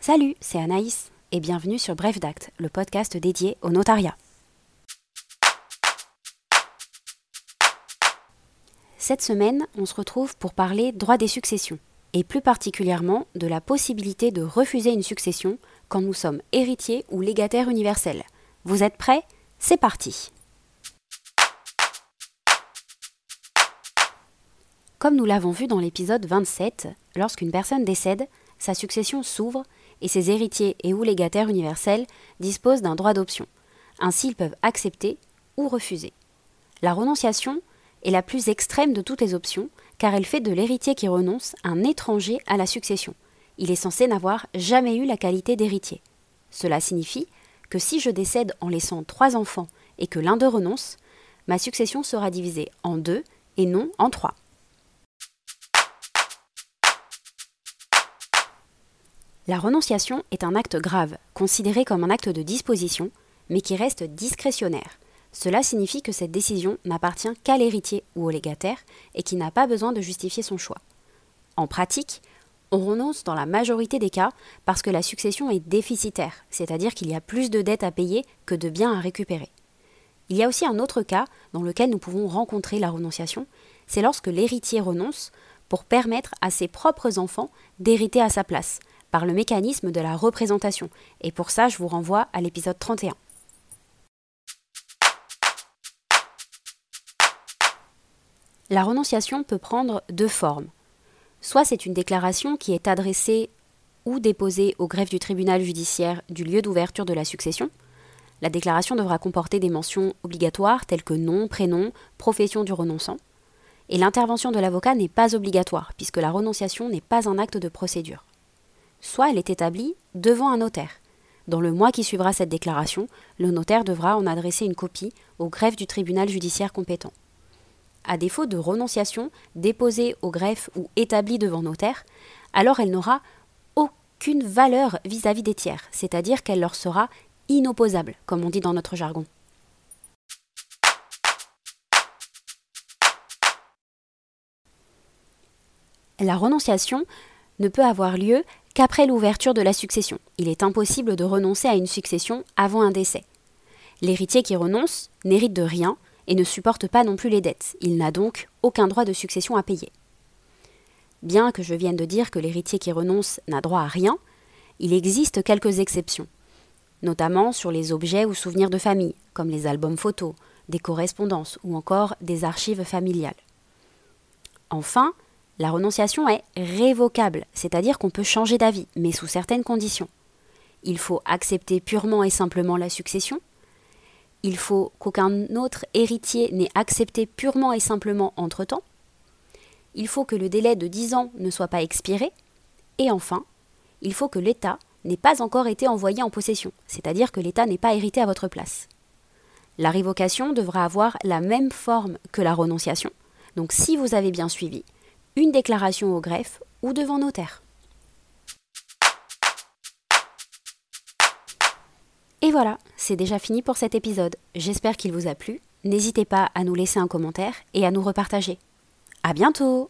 Salut, c'est Anaïs et bienvenue sur Bref d'Acte, le podcast dédié au notariat. Cette semaine, on se retrouve pour parler droit des successions, et plus particulièrement de la possibilité de refuser une succession quand nous sommes héritiers ou légataires universels. Vous êtes prêts? C'est parti Comme nous l'avons vu dans l'épisode 27, lorsqu'une personne décède, sa succession s'ouvre et ses héritiers et ou légataires universels disposent d'un droit d'option. Ainsi, ils peuvent accepter ou refuser. La renonciation est la plus extrême de toutes les options, car elle fait de l'héritier qui renonce un étranger à la succession. Il est censé n'avoir jamais eu la qualité d'héritier. Cela signifie que si je décède en laissant trois enfants et que l'un d'eux renonce, ma succession sera divisée en deux et non en trois. La renonciation est un acte grave, considéré comme un acte de disposition, mais qui reste discrétionnaire. Cela signifie que cette décision n'appartient qu'à l'héritier ou au légataire et qui n'a pas besoin de justifier son choix. En pratique, on renonce dans la majorité des cas parce que la succession est déficitaire, c'est-à-dire qu'il y a plus de dettes à payer que de biens à récupérer. Il y a aussi un autre cas dans lequel nous pouvons rencontrer la renonciation, c'est lorsque l'héritier renonce pour permettre à ses propres enfants d'hériter à sa place, par le mécanisme de la représentation. Et pour ça, je vous renvoie à l'épisode 31. La renonciation peut prendre deux formes. Soit c'est une déclaration qui est adressée ou déposée au greffe du tribunal judiciaire du lieu d'ouverture de la succession. La déclaration devra comporter des mentions obligatoires telles que nom, prénom, profession du renonçant. Et l'intervention de l'avocat n'est pas obligatoire, puisque la renonciation n'est pas un acte de procédure soit elle est établie devant un notaire. Dans le mois qui suivra cette déclaration, le notaire devra en adresser une copie au greffe du tribunal judiciaire compétent. À défaut de renonciation déposée au greffe ou établie devant notaire, alors elle n'aura aucune valeur vis-à-vis des tiers, c'est-à-dire qu'elle leur sera inopposable, comme on dit dans notre jargon. La renonciation ne peut avoir lieu qu'après l'ouverture de la succession. Il est impossible de renoncer à une succession avant un décès. L'héritier qui renonce n'hérite de rien et ne supporte pas non plus les dettes. Il n'a donc aucun droit de succession à payer. Bien que je vienne de dire que l'héritier qui renonce n'a droit à rien, il existe quelques exceptions, notamment sur les objets ou souvenirs de famille, comme les albums photos, des correspondances ou encore des archives familiales. Enfin, la renonciation est révocable, c'est-à-dire qu'on peut changer d'avis, mais sous certaines conditions. Il faut accepter purement et simplement la succession. Il faut qu'aucun autre héritier n'ait accepté purement et simplement entre-temps. Il faut que le délai de 10 ans ne soit pas expiré. Et enfin, il faut que l'État n'ait pas encore été envoyé en possession, c'est-à-dire que l'État n'ait pas hérité à votre place. La révocation devra avoir la même forme que la renonciation. Donc si vous avez bien suivi, une déclaration au greffe ou devant notaire. Et voilà, c'est déjà fini pour cet épisode. J'espère qu'il vous a plu. N'hésitez pas à nous laisser un commentaire et à nous repartager. À bientôt!